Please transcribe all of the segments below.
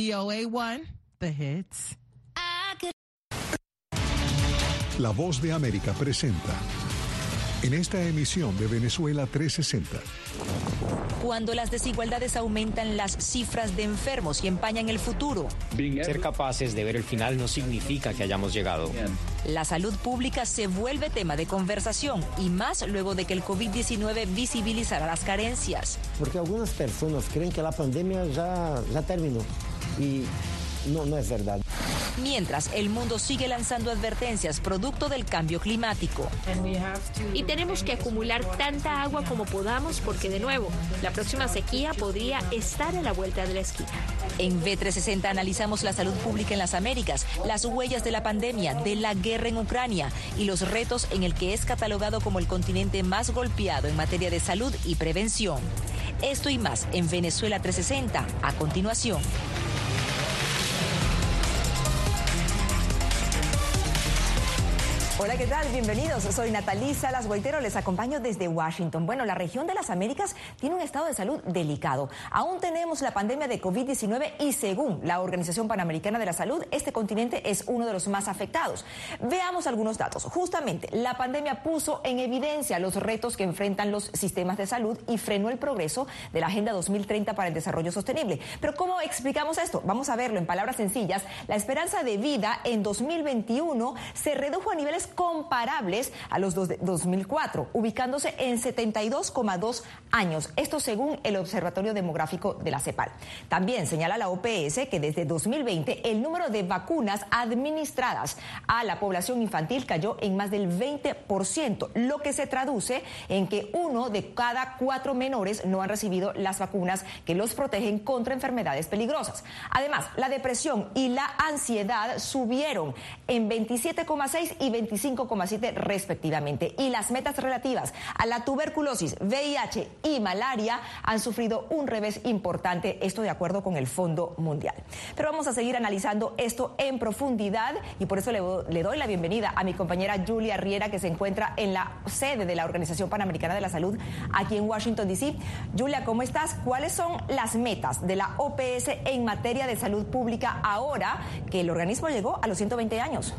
VOA1, The Hits. La voz de América presenta en esta emisión de Venezuela 360. Cuando las desigualdades aumentan las cifras de enfermos y empañan el futuro. Ser capaces de ver el final no significa que hayamos llegado. La salud pública se vuelve tema de conversación y más luego de que el COVID-19 visibilizara las carencias. Porque algunas personas creen que la pandemia ya, ya terminó y no, no es verdad. Mientras el mundo sigue lanzando advertencias producto del cambio climático. Y tenemos que acumular tanta agua como podamos porque de nuevo, la próxima sequía podría estar a la vuelta de la esquina. En B360 analizamos la salud pública en las Américas, las huellas de la pandemia, de la guerra en Ucrania y los retos en el que es catalogado como el continente más golpeado en materia de salud y prevención. Esto y más en Venezuela 360 a continuación. Hola, ¿qué tal? Bienvenidos. Soy Natalí Salas Guaitero. Les acompaño desde Washington. Bueno, la región de las Américas tiene un estado de salud delicado. Aún tenemos la pandemia de COVID-19 y según la Organización Panamericana de la Salud, este continente es uno de los más afectados. Veamos algunos datos. Justamente, la pandemia puso en evidencia los retos que enfrentan los sistemas de salud y frenó el progreso de la Agenda 2030 para el Desarrollo Sostenible. Pero ¿cómo explicamos esto? Vamos a verlo en palabras sencillas. La esperanza de vida en 2021 se redujo a niveles comparables a los de 2004, ubicándose en 72,2 años. Esto según el Observatorio Demográfico de la CEPAL. También señala la OPS que desde 2020 el número de vacunas administradas a la población infantil cayó en más del 20%, lo que se traduce en que uno de cada cuatro menores no han recibido las vacunas que los protegen contra enfermedades peligrosas. Además, la depresión y la ansiedad subieron en 27,6 y 25 5,7 respectivamente. Y las metas relativas a la tuberculosis, VIH y malaria han sufrido un revés importante, esto de acuerdo con el Fondo Mundial. Pero vamos a seguir analizando esto en profundidad y por eso le, doy la bienvenida a mi compañera Julia Riera, que se encuentra en la sede de la Organización Panamericana de la Salud aquí en Washington, D.C. Julia, ¿cómo estás? ¿Cuáles son las metas de la OPS en materia de salud pública ahora que el organismo llegó a los 120 años?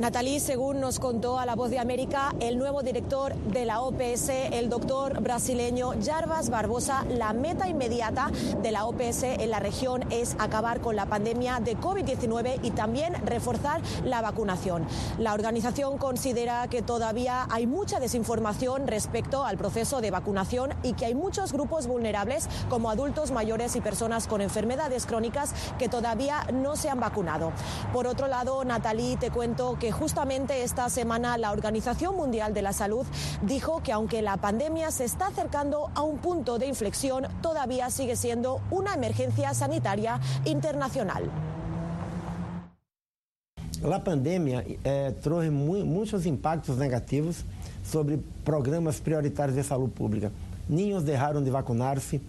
Natalie, según nos contó a La Voz de América, el nuevo director de la OPS, el doctor brasileño Jarbas Barbosa, la meta inmediata de la OPS en la región es acabar con la pandemia de COVID-19 y también reforzar la vacunación. La organización considera que todavía hay mucha desinformación respecto al proceso de vacunación y que hay muchos grupos vulnerables como adultos mayores y personas con enfermedades crónicas que todavía no se han vacunado. Por otro lado, Natalie, te cuento que justamente esta semana la Organización Mundial de la Salud dijo que aunque la pandemia se está acercando a un punto de inflexión, todavía sigue siendo una emergencia sanitaria internacional. La pandemia eh, trouxe mu muitos impactos negativos sobre programas prioritários de saúde pública. Niños deixaram de vacunar-se,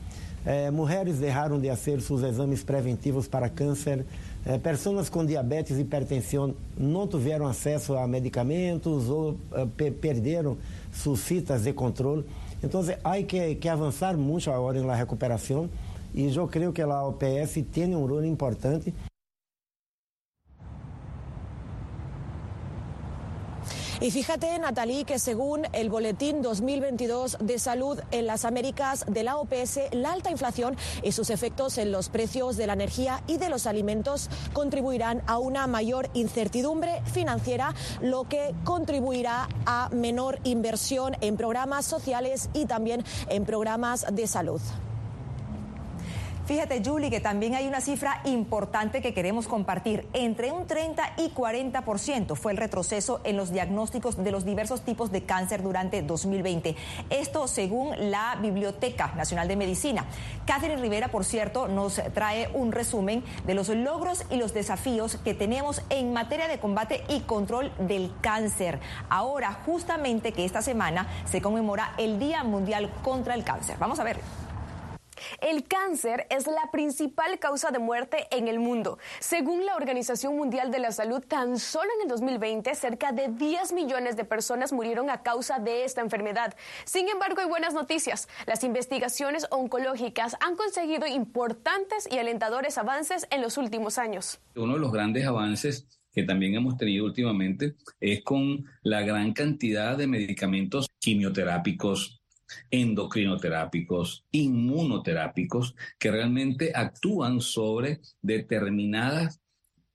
eh, de fazer seus exames preventivos para câncer, eh, pessoas com diabetes e hipertensão não tiveram acesso a medicamentos ou eh, perderam suas de controle. Então, há que, que avançar muito agora na recuperação e eu creio que a OPS tem um rol importante. Y fíjate, Natalie, que según el Boletín 2022 de Salud en las Américas de la OPS, la alta inflación y sus efectos en los precios de la energía y de los alimentos contribuirán a una mayor incertidumbre financiera, lo que contribuirá a menor inversión en programas sociales y también en programas de salud. Fíjate, Julie, que también hay una cifra importante que queremos compartir. Entre un 30 y 40% fue el retroceso en los diagnósticos de los diversos tipos de cáncer durante 2020. Esto según la Biblioteca Nacional de Medicina. Catherine Rivera, por cierto, nos trae un resumen de los logros y los desafíos que tenemos en materia de combate y control del cáncer. Ahora, justamente que esta semana se conmemora el Día Mundial contra el Cáncer. Vamos a ver. El cáncer es la principal causa de muerte en el mundo. Según la Organización Mundial de la Salud, tan solo en el 2020 cerca de 10 millones de personas murieron a causa de esta enfermedad. Sin embargo, hay buenas noticias. Las investigaciones oncológicas han conseguido importantes y alentadores avances en los últimos años. Uno de los grandes avances que también hemos tenido últimamente es con la gran cantidad de medicamentos quimioterápicos, endocrinoterápicos, inmunoterápicos, que realmente actúan sobre determinadas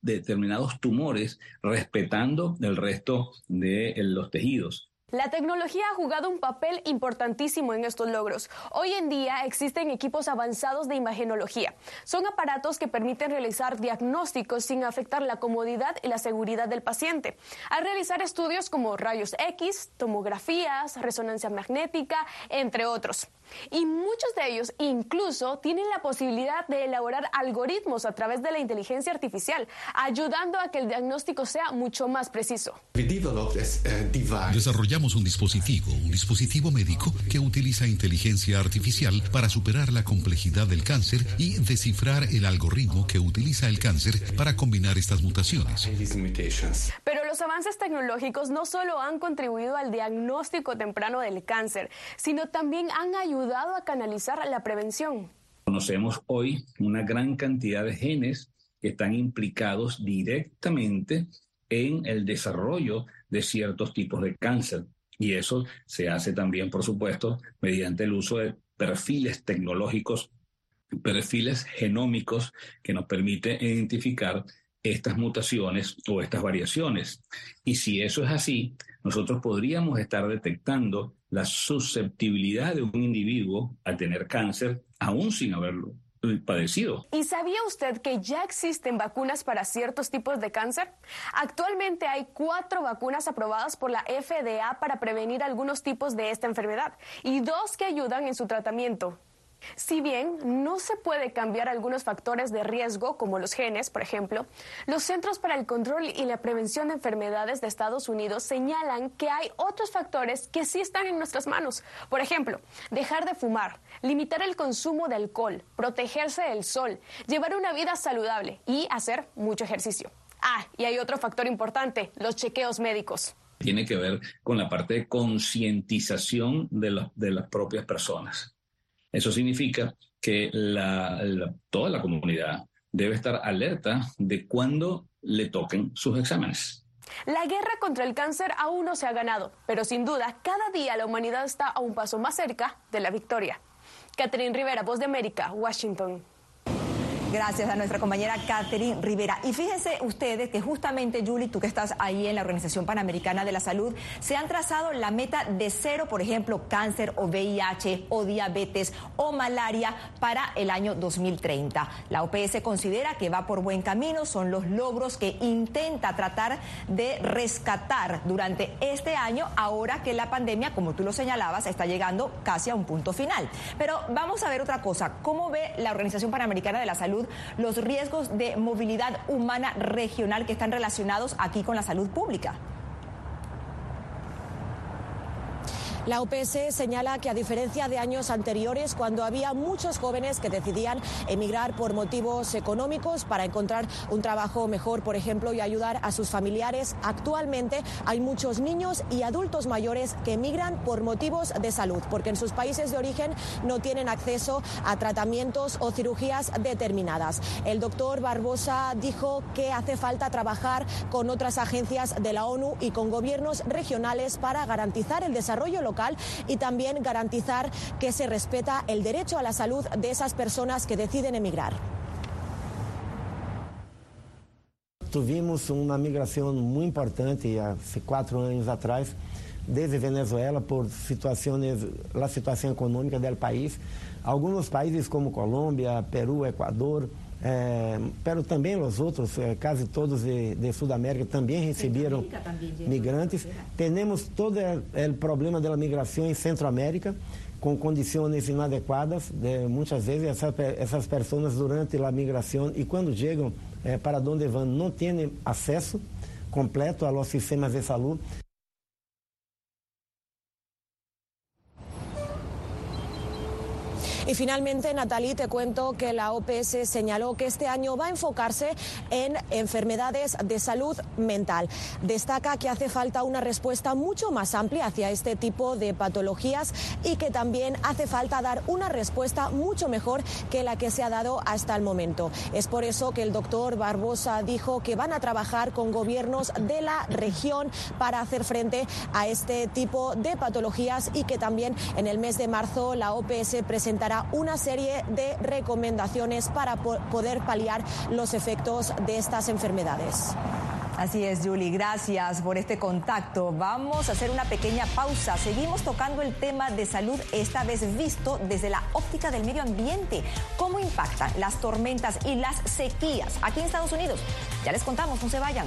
determinados tumores respetando el resto de los tejidos. La tecnología ha jugado un papel importantísimo en estos logros. Hoy en día existen equipos avanzados de imagenología. Son aparatos que permiten realizar diagnósticos sin afectar la comodidad y la seguridad del paciente. Al realizar estudios como rayos X, tomografías, resonancia magnética, entre otros. Y muchos de ellos incluso tienen la posibilidad de elaborar algoritmos a través de la inteligencia artificial, ayudando a que el diagnóstico sea mucho más preciso. Desarrollamos un dispositivo, un dispositivo médico que utiliza inteligencia artificial para superar la complejidad del cáncer y descifrar el algoritmo que utiliza el cáncer para combinar estas mutaciones. Pero los avances tecnológicos no solo han contribuido al diagnóstico temprano del cáncer, sino también han ayudado ayudado a canalizar la prevención. Conocemos hoy una gran cantidad de genes que están implicados directamente en el desarrollo de ciertos tipos de cáncer. Y eso se hace también, por supuesto, mediante el uso de perfiles tecnológicos, perfiles genómicos que nos permiten identificar estas mutaciones o estas variaciones. Y si eso es así, nosotros podríamos estar detectando la susceptibilidad de un individuo a tener cáncer aún sin haberlo padecido. ¿Y sabía usted que ya existen vacunas para ciertos tipos de cáncer? Actualmente hay cuatro vacunas aprobadas por la FDA para prevenir algunos tipos de esta enfermedad y dos que ayudan en su tratamiento. Si bien no se puede cambiar algunos factores de riesgo, como los genes, por ejemplo, los Centros para el Control y la Prevención de Enfermedades de Estados Unidos señalan que hay otros factores que sí están en nuestras manos. Por ejemplo, dejar de fumar, limitar el consumo de alcohol, protegerse del sol, llevar una vida saludable y hacer mucho ejercicio. Ah, y hay otro factor importante, los chequeos médicos tiene que ver con la parte de concientización de, de las propias personas. Eso significa que toda la comunidad debe estar alerta de cuándo le toquen sus exámenes. La guerra contra el cáncer aún no se ha ganado, pero sin duda cada día la humanidad está a un paso más cerca de la victoria. Catherine Rivera, Voz de América, Washington. Gracias a nuestra compañera Catherine Rivera. Y fíjense ustedes que justamente, Julie, tú que estás ahí en la Organización Panamericana de la Salud, se han trazado la meta de cero, por ejemplo, cáncer o VIH o diabetes o malaria para el año 2030. La OPS considera que va por buen camino, son los logros que intenta tratar de rescatar durante este año, ahora que la pandemia, como tú lo señalabas, está llegando casi a un punto final. Pero vamos a ver otra cosa. ¿Cómo ve la Organización Panamericana de la Salud? Los riesgos de movilidad humana regional que están relacionados aquí con la salud pública. La OPS señala que a diferencia de años anteriores, cuando había muchos jóvenes que decidían emigrar por motivos económicos para encontrar un trabajo mejor, por ejemplo, y ayudar a sus familiares, actualmente hay muchos niños y adultos mayores que emigran por motivos de salud, porque en sus países de origen no tienen acceso a tratamientos o cirugías determinadas. El doctor Barbosa dijo que hace falta trabajar con otras agencias de la ONU y con gobiernos regionales para garantizar el desarrollo local y también garantizar que se respeta el derecho a la salud de esas personas que deciden emigrar. Tuvimos uma migração muito importante há quatro anos atrás, desde Venezuela, por situações, a situação econômica do país. Alguns países como Colômbia, Peru, Equador, é, pero também os outros, é, quase todos de, de Sudamérica, também receberam migrantes. Temos todo o problema da migração em Centroamérica, com condições inadequadas. De, muitas vezes essa, essas pessoas durante a migração e quando chegam para onde vão não têm acesso completo aos sistemas de saúde. Y finalmente, Natalie, te cuento que la OPS señaló que este año va a enfocarse en enfermedades de salud mental. Destaca que hace falta una respuesta mucho más amplia hacia este tipo de patologías y que también hace falta dar una respuesta mucho mejor que la que se ha dado hasta el momento. Es por eso que el doctor Barbosa dijo que van a trabajar con gobiernos de la región para hacer frente a este tipo de patologías y que también en el mes de marzo la OPS presentará una serie de recomendaciones para poder paliar los efectos de estas enfermedades. Así es, Julie, gracias por este contacto. Vamos a hacer una pequeña pausa. Seguimos tocando el tema de salud, esta vez visto desde la óptica del medio ambiente. ¿Cómo impactan las tormentas y las sequías aquí en Estados Unidos? Ya les contamos, no se vayan.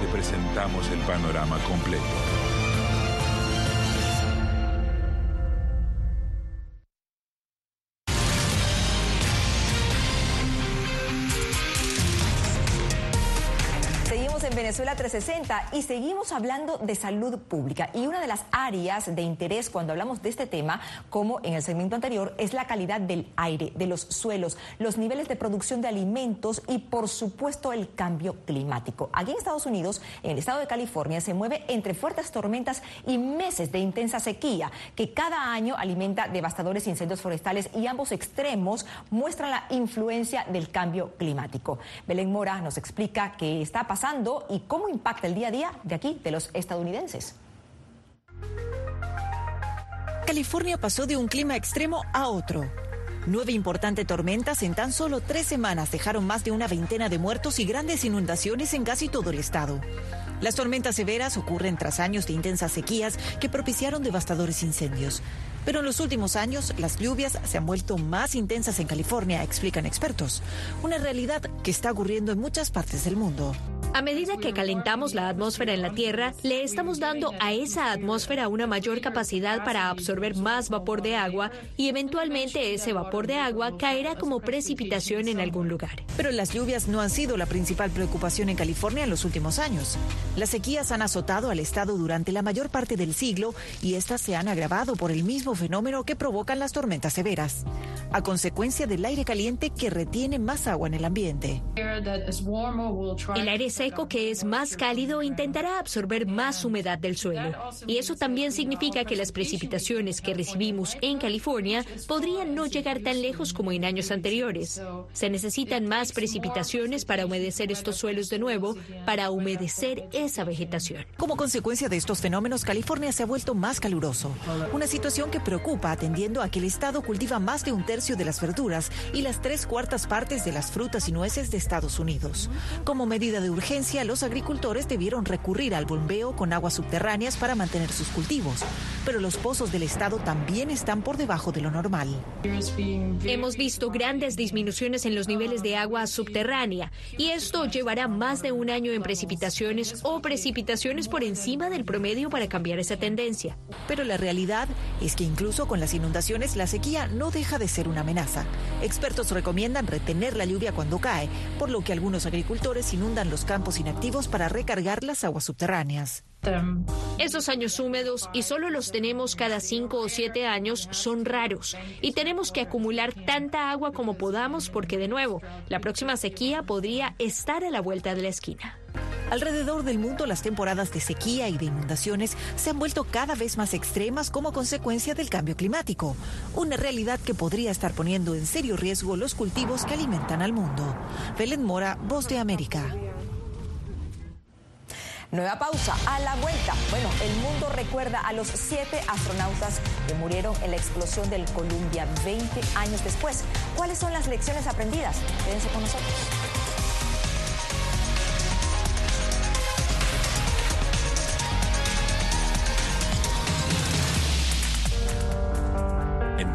te presentamos el panorama completo. Venezuela 360 y seguimos hablando de salud pública. Y una de las áreas de interés cuando hablamos de este tema, como en el segmento anterior, es la calidad del aire, de los suelos, los niveles de producción de alimentos y, por supuesto, el cambio climático. Aquí en Estados Unidos, en el estado de California, se mueve entre fuertes tormentas y meses de intensa sequía, que cada año alimenta devastadores incendios forestales y ambos extremos muestran la influencia del cambio climático. Belén Mora nos explica qué está pasando y cómo impacta el día a día de aquí, de los estadounidenses. California pasó de un clima extremo a otro. Nueve importantes tormentas en tan solo tres semanas dejaron más de una veintena de muertos y grandes inundaciones en casi todo el estado. Las tormentas severas ocurren tras años de intensas sequías que propiciaron devastadores incendios. Pero en los últimos años, las lluvias se han vuelto más intensas en California, explican expertos. Una realidad que está ocurriendo en muchas partes del mundo. A medida que calentamos la atmósfera en la Tierra, le estamos dando a esa atmósfera una mayor capacidad para absorber más vapor de agua y eventualmente ese vapor de agua caerá como precipitación en algún lugar. Pero las lluvias no han sido la principal preocupación en California en los últimos años. Las sequías han azotado al estado durante la mayor parte del siglo y estas se han agravado por el mismo fenómeno que provocan las tormentas severas. A consecuencia del aire caliente que retiene más agua en el ambiente. El aire seco que es más cálido intentará absorber más humedad del suelo. Y eso también significa que las precipitaciones que recibimos en California podrían no llegar tan lejos como en años anteriores. Se necesitan más precipitaciones para humedecer estos suelos de nuevo, para humedecer esa vegetación. Como consecuencia de estos fenómenos, California se ha vuelto más caluroso. Una situación que preocupa atendiendo a que el Estado cultiva más de un tercio de las verduras y las tres cuartas partes de las frutas y nueces de Estados Unidos. Como medida de urgencia, los agricultores debieron recurrir al bombeo con aguas subterráneas para mantener sus cultivos, pero los pozos del Estado también están por debajo de lo normal. Hemos visto grandes disminuciones en los niveles de agua subterránea y esto llevará más de un año en precipitaciones o precipitaciones por encima del promedio para cambiar esa tendencia. Pero la realidad es que incluso con las inundaciones la sequía no deja de ser una amenaza. Expertos recomiendan retener la lluvia cuando cae, por lo que algunos agricultores inundan los campos inactivos para recargar las aguas subterráneas. Esos años húmedos, y solo los tenemos cada cinco o siete años, son raros. Y tenemos que acumular tanta agua como podamos porque, de nuevo, la próxima sequía podría estar a la vuelta de la esquina. Alrededor del mundo las temporadas de sequía y de inundaciones se han vuelto cada vez más extremas como consecuencia del cambio climático, una realidad que podría estar poniendo en serio riesgo los cultivos que alimentan al mundo. Belén Mora, Voz de América. Nueva pausa, a la vuelta. Bueno, el mundo recuerda a los siete astronautas que murieron en la explosión del Columbia 20 años después. ¿Cuáles son las lecciones aprendidas? Quédense con nosotros.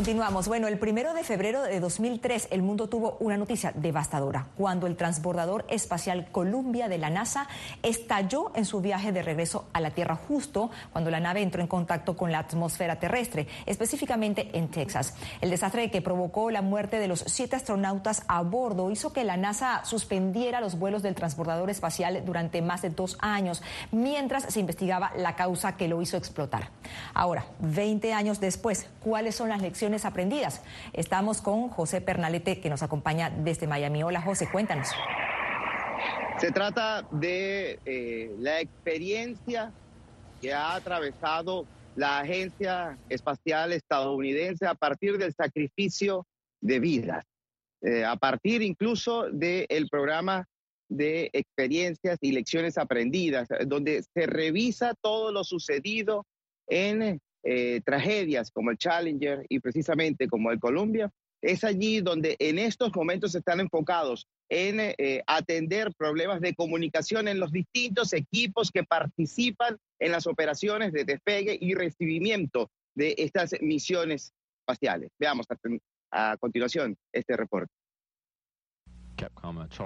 Continuamos. Bueno, el primero de febrero de 2003 el mundo tuvo una noticia devastadora cuando el transbordador espacial Columbia de la NASA estalló en su viaje de regreso a la Tierra justo cuando la nave entró en contacto con la atmósfera terrestre, específicamente en Texas. El desastre que provocó la muerte de los siete astronautas a bordo hizo que la NASA suspendiera los vuelos del transbordador espacial durante más de dos años, mientras se investigaba la causa que lo hizo explotar. Ahora, 20 años después, ¿cuáles son las lecciones aprendidas? Estamos con José Pernalete, que nos acompaña desde Miami. Hola, José, cuéntanos. Se trata de eh, la experiencia que ha atravesado la Agencia Espacial Estadounidense a partir del sacrificio de vidas, eh, a partir incluso del programa de experiencias y lecciones aprendidas, donde se revisa todo lo sucedido en eh, tragedias como el Challenger y precisamente como el Columbia, es allí donde en estos momentos están enfocados en eh, atender problemas de comunicación en los distintos equipos que participan en las operaciones de despegue y recibimiento de estas misiones espaciales. Veamos a continuación este reporte.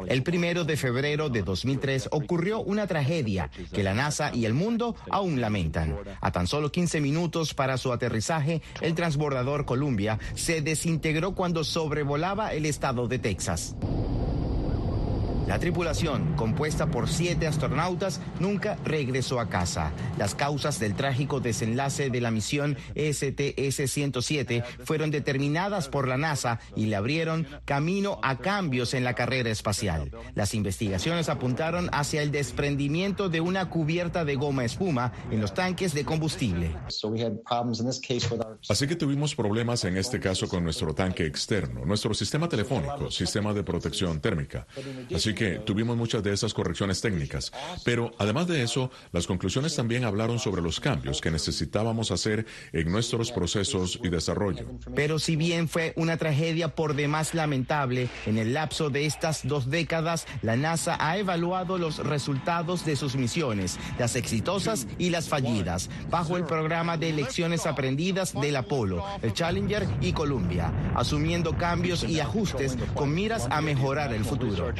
El primero de febrero de 2003 ocurrió una tragedia que la NASA y el mundo aún lamentan. A tan solo 15 minutos para su aterrizaje, el transbordador Columbia se desintegró cuando sobrevolaba el estado de Texas. La tripulación, compuesta por siete astronautas, nunca regresó a casa. Las causas del trágico desenlace de la misión STS-107 fueron determinadas por la NASA y le abrieron camino a cambios en la carrera espacial. Las investigaciones apuntaron hacia el desprendimiento de una cubierta de goma espuma en los tanques de combustible. Así que tuvimos problemas en este caso con nuestro tanque externo, nuestro sistema telefónico, sistema de protección térmica. Así que tuvimos muchas de esas correcciones técnicas. Pero además de eso, las conclusiones también hablaron sobre los cambios que necesitábamos hacer en nuestros procesos y desarrollo. Pero si bien fue una tragedia por demás lamentable, en el lapso de estas dos décadas, la NASA ha evaluado los resultados de sus misiones, las exitosas y las fallidas, bajo el programa de lecciones aprendidas del Apolo, el Challenger y Columbia, asumiendo cambios y ajustes con miras a mejorar el futuro.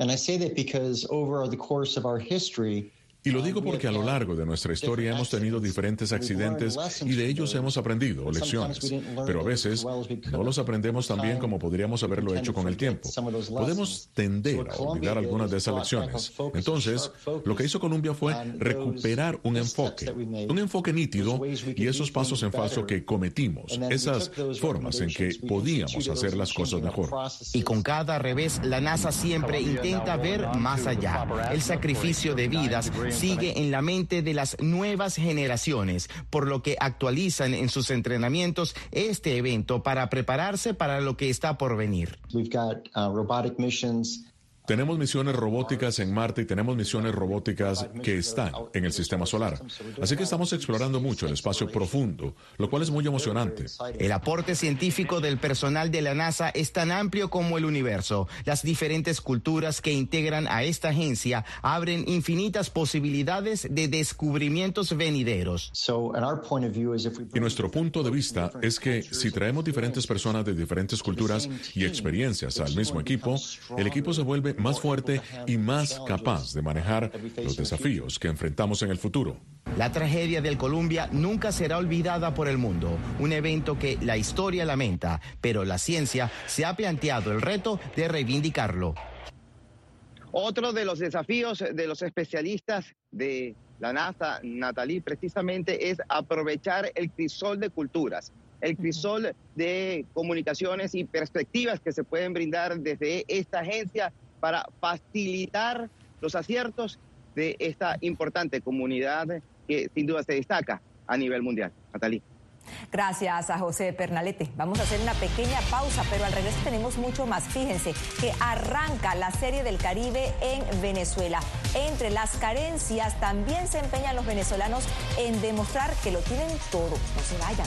And I say that because over the course of our history, Y lo digo porque a lo largo de nuestra historia hemos tenido diferentes accidentes y de ellos hemos aprendido lecciones, pero a veces no los aprendemos tan bien como podríamos haberlo hecho con el tiempo. Podemos tender a olvidar algunas de esas lecciones. Entonces, lo que hizo Columbia fue recuperar un enfoque, un enfoque nítido y esos pasos en falso que cometimos, esas formas en que podíamos hacer las cosas mejor. Y con cada revés, la NASA siempre intenta ver más allá. El sacrificio de vidas sigue en la mente de las nuevas generaciones, por lo que actualizan en sus entrenamientos este evento para prepararse para lo que está por venir. Tenemos misiones robóticas en Marte y tenemos misiones robóticas que están en el sistema solar. Así que estamos explorando mucho el espacio profundo, lo cual es muy emocionante. El aporte científico del personal de la NASA es tan amplio como el universo. Las diferentes culturas que integran a esta agencia abren infinitas posibilidades de descubrimientos venideros. Y nuestro punto de vista es que si traemos diferentes personas de diferentes culturas y experiencias al mismo equipo, el equipo se vuelve más fuerte y más capaz de manejar los desafíos que enfrentamos en el futuro. La tragedia del Columbia nunca será olvidada por el mundo, un evento que la historia lamenta, pero la ciencia se ha planteado el reto de reivindicarlo. Otro de los desafíos de los especialistas de la NASA, Natalie, precisamente es aprovechar el crisol de culturas, el crisol de comunicaciones y perspectivas que se pueden brindar desde esta agencia para facilitar los aciertos de esta importante comunidad que sin duda se destaca a nivel mundial. Natalie. Gracias a José Pernalete. Vamos a hacer una pequeña pausa, pero al regreso tenemos mucho más. Fíjense que arranca la Serie del Caribe en Venezuela. Entre las carencias también se empeñan los venezolanos en demostrar que lo tienen todo. No se vayan.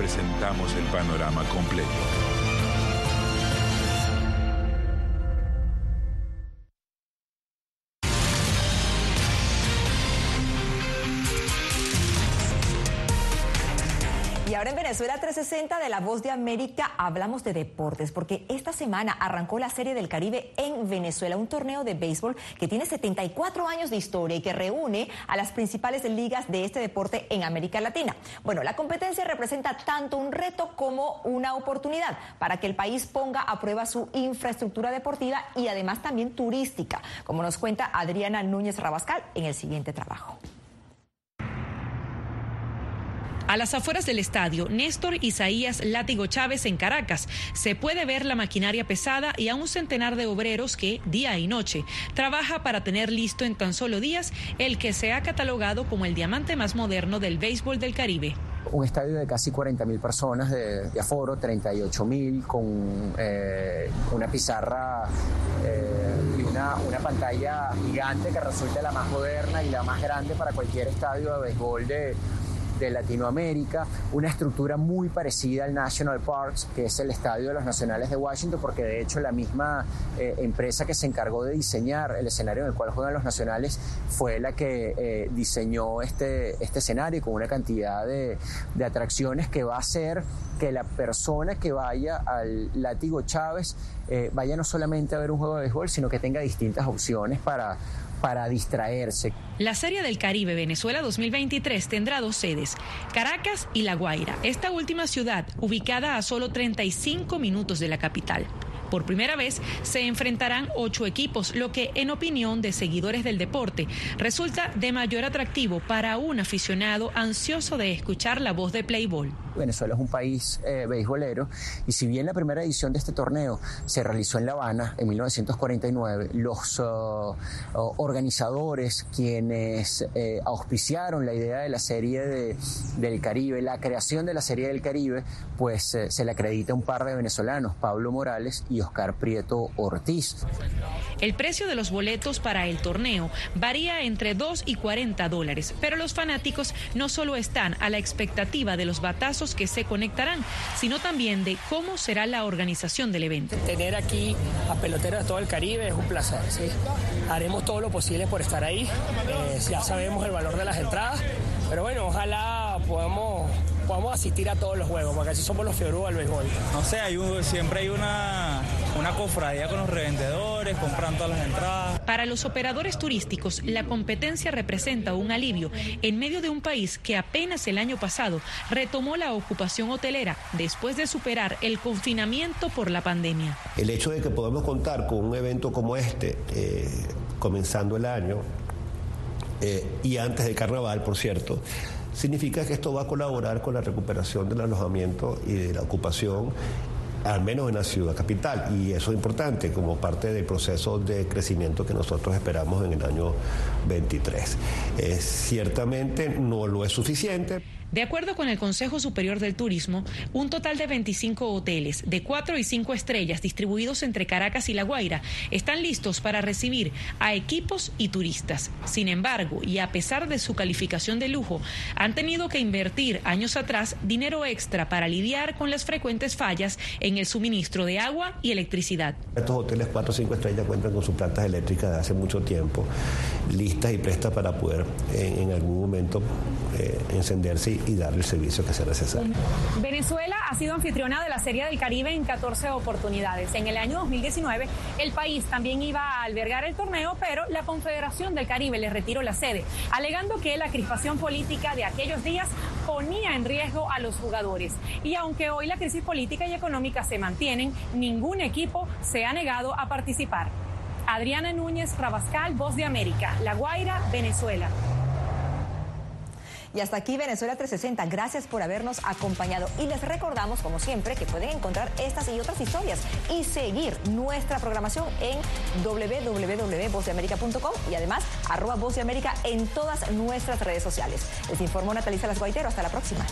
presentamos el panorama completo. Venezuela 360 de La Voz de América hablamos de deportes, porque esta semana arrancó la Serie del Caribe en Venezuela, un torneo de béisbol que tiene 74 años de historia y que reúne a las principales ligas de este deporte en América Latina. Bueno, la competencia representa tanto un reto como una oportunidad para que el país ponga a prueba su infraestructura deportiva y además también turística, como nos cuenta Adriana Núñez Rabascal en el siguiente trabajo. A las afueras del estadio, Néstor Isaías Látigo Chávez en Caracas, se puede ver la maquinaria pesada y a un centenar de obreros que, día y noche, trabaja para tener listo en tan solo días el que se ha catalogado como el diamante más moderno del béisbol del Caribe. Un estadio de casi 40 mil personas de, de, aforo, 38 mil, con eh, una pizarra eh, y una, una, pantalla gigante que resulta la más moderna y la más grande para cualquier estadio de béisbol de, de Latinoamérica, una estructura muy parecida al National Parks, que es el estadio de los Nacionales de Washington, porque de hecho la misma eh, empresa que se encargó de diseñar el escenario en el cual juegan los Nacionales fue la que eh, diseñó este, este escenario con una cantidad de, atracciones que va a hacer que la persona que vaya al Látigo Chávez eh, vaya no solamente a ver un juego de béisbol, sino que tenga distintas opciones para, para distraerse. La Serie del Caribe Venezuela 2023 tendrá dos sedes, Caracas y La Guaira, esta última ciudad ubicada a solo 35 minutos de la capital. Por primera vez se enfrentarán ocho equipos, lo que, en opinión de seguidores del deporte, resulta de mayor atractivo para un aficionado ansioso de escuchar la voz de Playboy. Venezuela es un país eh, beisbolero y si bien la primera edición de este torneo se realizó en La Habana en 1949, los uh, uh, organizadores quienes eh, auspiciaron la idea de la Serie de, del Caribe, la creación de la Serie del Caribe, pues eh, se le acredita un par de venezolanos, Pablo Morales y Oscar Prieto Ortiz. El precio de los boletos para el torneo varía entre 2 y 40 dólares, pero los fanáticos no solo están a la expectativa de los batazos que se conectarán, sino también de cómo será la organización del evento. Tener aquí a peloteros de todo el Caribe es un placer. ¿sí? Haremos todo lo posible por estar ahí. Eh, ya sabemos el valor de las entradas, pero bueno, ojalá podamos podamos asistir a todos los juegos, porque así somos los fiebrú del béisbol. No sé, hay un, siempre hay una, una cofradía con los revendedores, compran todas las entradas. Para los operadores turísticos, la competencia representa un alivio en medio de un país que apenas el año pasado retomó la ocupación hotelera después de superar el confinamiento por la pandemia. El hecho de que podamos contar con un evento como este, eh, comenzando el año, eh, y antes del carnaval, por cierto, significa que esto va a colaborar con la recuperación del alojamiento y de la ocupación al menos en la ciudad capital, y eso es importante como parte del proceso de crecimiento que nosotros esperamos en el año 23. Eh, ciertamente no lo es suficiente. De acuerdo con el Consejo Superior del Turismo, un total de 25 hoteles de 4 y 5 estrellas distribuidos entre Caracas y La Guaira están listos para recibir a equipos y turistas. Sin embargo, y a pesar de su calificación de lujo, han tenido que invertir años atrás dinero extra para lidiar con las frecuentes fallas en el suministro de agua y electricidad. Estos hoteles 4 o 5 estrellas cuentan con sus plantas eléctricas de hace mucho tiempo listas y prestas para poder en, algún momento eh, encenderse y, darle el servicio que sea necesario. Venezuela ha sido anfitriona de la Serie del Caribe en 14 oportunidades. En el año 2019 el país también iba a albergar el torneo, pero la Confederación del Caribe le retiró la sede, alegando que la crispación política de aquellos días ponía en riesgo a los jugadores. Y aunque hoy la crisis política y económica se mantienen, ningún equipo se ha negado a participar. Adriana Núñez Rabascal, Voz de América, La Guaira, Venezuela. Y hasta aquí Venezuela 360. Gracias por habernos acompañado. Y les recordamos, como siempre, que pueden encontrar estas y otras historias y seguir nuestra programación en www.vozdeamerica.com y además arroba Voz de América en todas nuestras redes sociales. Les informó Natalisa Las Guaitero. Hasta la próxima.